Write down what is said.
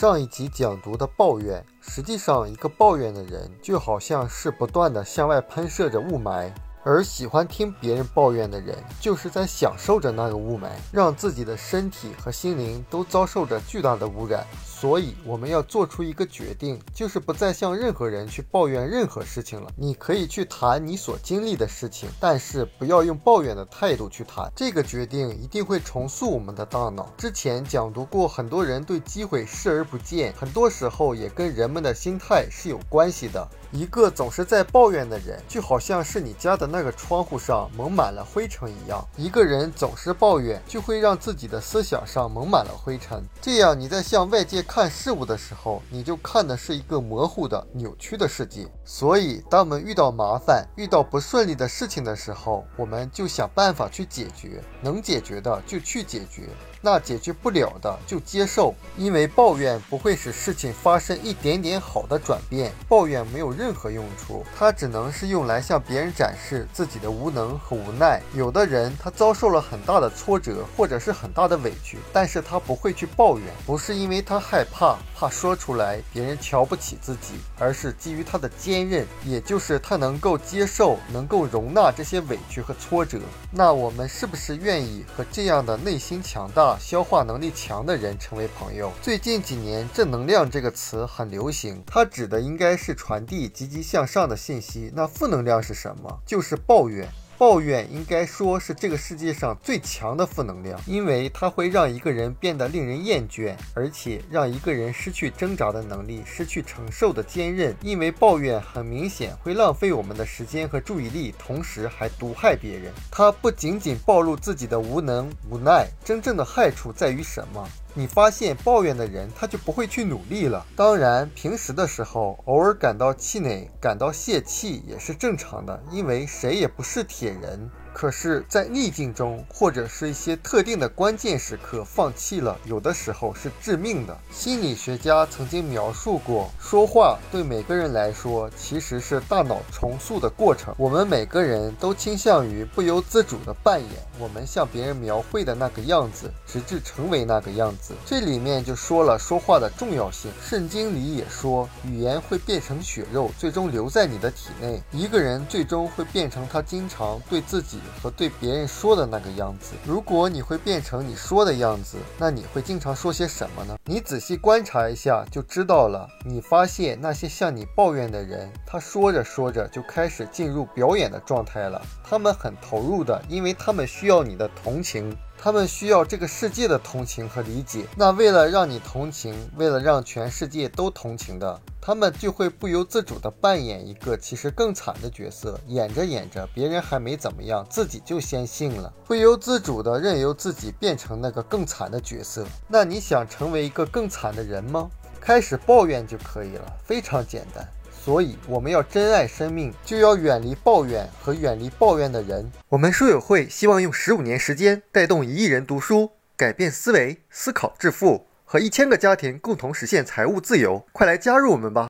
上一集讲读的抱怨，实际上一个抱怨的人就好像是不断的向外喷射着雾霾，而喜欢听别人抱怨的人就是在享受着那个雾霾，让自己的身体和心灵都遭受着巨大的污染。所以我们要做出一个决定，就是不再向任何人去抱怨任何事情了。你可以去谈你所经历的事情，但是不要用抱怨的态度去谈。这个决定一定会重塑我们的大脑。之前讲读过，很多人对机会视而不见，很多时候也跟人们的心态是有关系的。一个总是在抱怨的人，就好像是你家的那个窗户上蒙满了灰尘一样。一个人总是抱怨，就会让自己的思想上蒙满了灰尘。这样你在向外界看事物的时候，你就看的是一个模糊的、扭曲的世界。所以，当我们遇到麻烦、遇到不顺利的事情的时候，我们就想办法去解决，能解决的就去解决。那解决不了的就接受，因为抱怨不会使事情发生一点点好的转变，抱怨没有任何用处，它只能是用来向别人展示自己的无能和无奈。有的人他遭受了很大的挫折或者是很大的委屈，但是他不会去抱怨，不是因为他害怕，怕说出来别人瞧不起自己，而是基于他的坚韧，也就是他能够接受、能够容纳这些委屈和挫折。那我们是不是愿意和这样的内心强大？消化能力强的人成为朋友。最近几年，“正能量”这个词很流行，它指的应该是传递积极向上的信息。那负能量是什么？就是抱怨。抱怨应该说是这个世界上最强的负能量，因为它会让一个人变得令人厌倦，而且让一个人失去挣扎的能力，失去承受的坚韧。因为抱怨很明显会浪费我们的时间和注意力，同时还毒害别人。它不仅仅暴露自己的无能无奈，真正的害处在于什么？你发现抱怨的人，他就不会去努力了。当然，平时的时候，偶尔感到气馁、感到泄气也是正常的，因为谁也不是铁人。可是，在逆境中，或者是一些特定的关键时刻，放弃了，有的时候是致命的。心理学家曾经描述过，说话对每个人来说，其实是大脑重塑的过程。我们每个人都倾向于不由自主地扮演我们向别人描绘的那个样子，直至成为那个样子。这里面就说了说话的重要性。圣经里也说，语言会变成血肉，最终留在你的体内。一个人最终会变成他经常对自己。和对别人说的那个样子，如果你会变成你说的样子，那你会经常说些什么呢？你仔细观察一下就知道了。你发现那些向你抱怨的人，他说着说着就开始进入表演的状态了。他们很投入的，因为他们需要你的同情。他们需要这个世界的同情和理解。那为了让你同情，为了让全世界都同情的，他们就会不由自主地扮演一个其实更惨的角色。演着演着，别人还没怎么样，自己就先信了，不由自主地任由自己变成那个更惨的角色。那你想成为一个更惨的人吗？开始抱怨就可以了，非常简单。所以，我们要珍爱生命，就要远离抱怨和远离抱怨的人。我们书友会希望用十五年时间带动一亿人读书，改变思维，思考致富，和一千个家庭共同实现财务自由。快来加入我们吧！